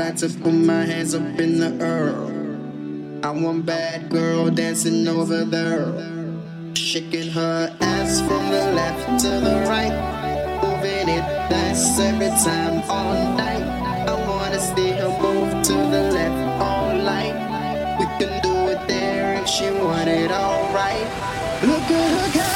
I to put my hands up in the air. I want bad girl dancing over there, shaking her ass from the left to the right, moving it fast every time all night. I wanna see her move to the left all night. We can do it there if she want it all right. Look at her.